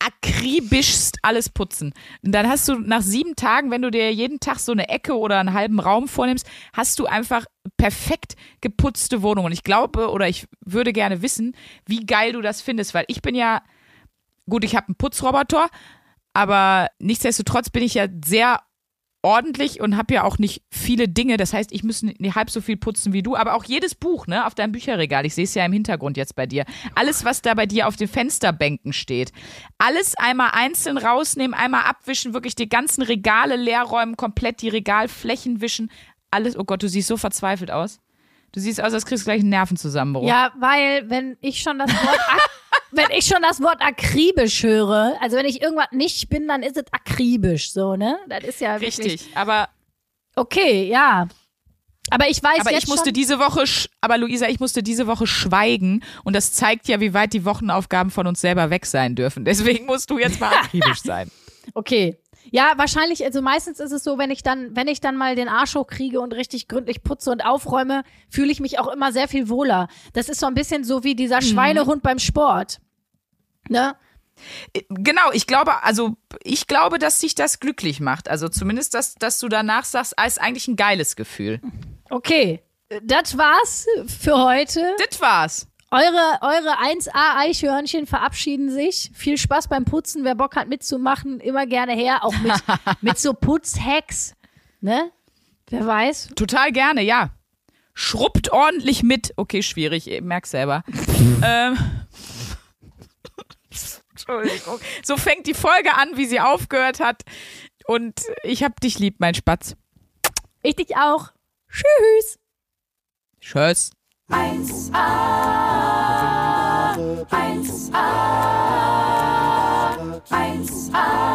akribischst alles putzen. Und dann hast du nach sieben Tagen, wenn du dir jeden Tag so eine Ecke oder einen halben Raum vornimmst, hast du einfach perfekt geputzte Wohnung. Und ich glaube oder ich würde gerne wissen, wie geil du das findest, weil ich bin ja, gut, ich habe einen Putzroboter, aber nichtsdestotrotz bin ich ja sehr ordentlich und habe ja auch nicht viele Dinge. Das heißt, ich müsste nicht halb so viel putzen wie du, aber auch jedes Buch, ne, auf deinem Bücherregal. Ich sehe es ja im Hintergrund jetzt bei dir. Alles, was da bei dir auf den Fensterbänken steht. Alles einmal einzeln rausnehmen, einmal abwischen, wirklich die ganzen Regale leer räumen, komplett die Regalflächen wischen. Alles, oh Gott, du siehst so verzweifelt aus. Du siehst aus, als kriegst du gleich einen Nervenzusammenbruch. Ja, weil wenn ich schon das Wort wenn ich schon das Wort akribisch höre, also wenn ich irgendwas nicht bin, dann ist es akribisch, so, ne? Das ist ja wirklich Richtig, aber Okay, ja. Aber ich weiß Aber ich musste schon, diese Woche, sch- aber Luisa, ich musste diese Woche schweigen und das zeigt ja, wie weit die Wochenaufgaben von uns selber weg sein dürfen. Deswegen musst du jetzt mal akribisch sein. Okay. Ja, wahrscheinlich, also meistens ist es so, wenn ich dann, wenn ich dann mal den Arsch hochkriege und richtig gründlich putze und aufräume, fühle ich mich auch immer sehr viel wohler. Das ist so ein bisschen so wie dieser Schweinehund beim Sport. Ne? Genau, ich glaube, also ich glaube, dass dich das glücklich macht. Also zumindest, dass, dass du danach sagst, ah, ist eigentlich ein geiles Gefühl. Okay. Das war's für heute. Das war's. Eure, eure 1A Eichhörnchen verabschieden sich. Viel Spaß beim Putzen. Wer Bock hat mitzumachen, immer gerne her. Auch mit, mit so Putzhacks. Ne? Wer weiß. Total gerne, ja. Schrubbt ordentlich mit. Okay, schwierig, ich merk selber. ähm, Entschuldigung. So fängt die Folge an, wie sie aufgehört hat. Und ich hab dich lieb, mein Spatz. Ich dich auch. Tschüss. Tschüss. 1a, 1a, 1a.